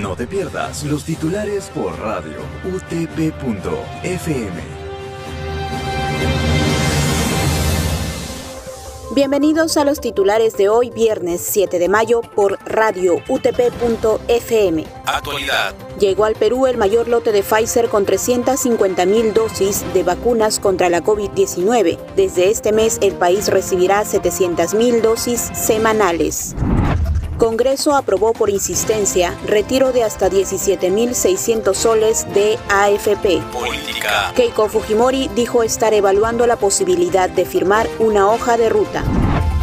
No te pierdas los titulares por radio utp.fm. Bienvenidos a los titulares de hoy, viernes 7 de mayo, por radio utp.fm. Actualidad. Llegó al Perú el mayor lote de Pfizer con 350 mil dosis de vacunas contra la COVID-19. Desde este mes, el país recibirá 700 mil dosis semanales. Congreso aprobó por insistencia retiro de hasta 17.600 soles de AFP. Política. Keiko Fujimori dijo estar evaluando la posibilidad de firmar una hoja de ruta.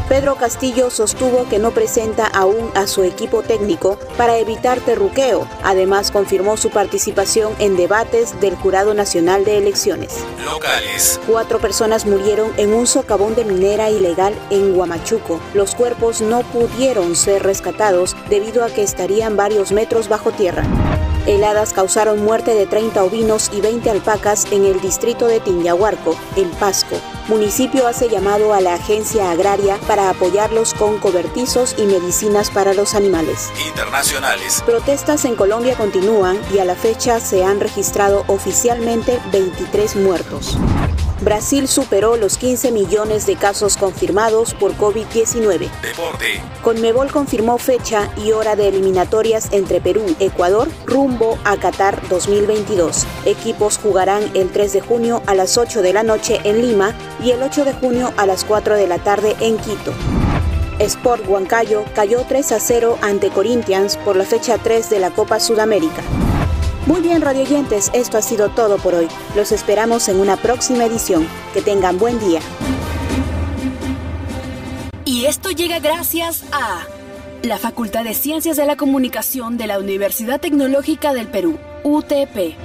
Pedro Castillo sostuvo que no presenta aún a su equipo técnico para evitar terruqueo. Además, confirmó su participación en debates del Jurado Nacional de Elecciones. Locales. Cuatro personas murieron en un socavón de minera ilegal en Huamachuco. Los cuerpos no pudieron ser rescatados debido a que estarían varios metros bajo tierra. Heladas causaron muerte de 30 ovinos y 20 alpacas en el distrito de Tinyahuarco, en Pasco. Municipio hace llamado a la agencia agraria para apoyarlos con cobertizos y medicinas para los animales. Internacionales. Protestas en Colombia continúan y a la fecha se han registrado oficialmente 23 muertos. Brasil superó los 15 millones de casos confirmados por COVID-19. Deporte. Conmebol confirmó fecha y hora de eliminatorias entre Perú Ecuador rumbo a Qatar 2022. Equipos jugarán el 3 de junio a las 8 de la noche en Lima y el 8 de junio a las 4 de la tarde en Quito. Sport Huancayo cayó 3 a 0 ante Corinthians por la fecha 3 de la Copa Sudamérica. Muy bien, radioyentes, esto ha sido todo por hoy. Los esperamos en una próxima edición. Que tengan buen día. Y esto llega gracias a la Facultad de Ciencias de la Comunicación de la Universidad Tecnológica del Perú, UTP.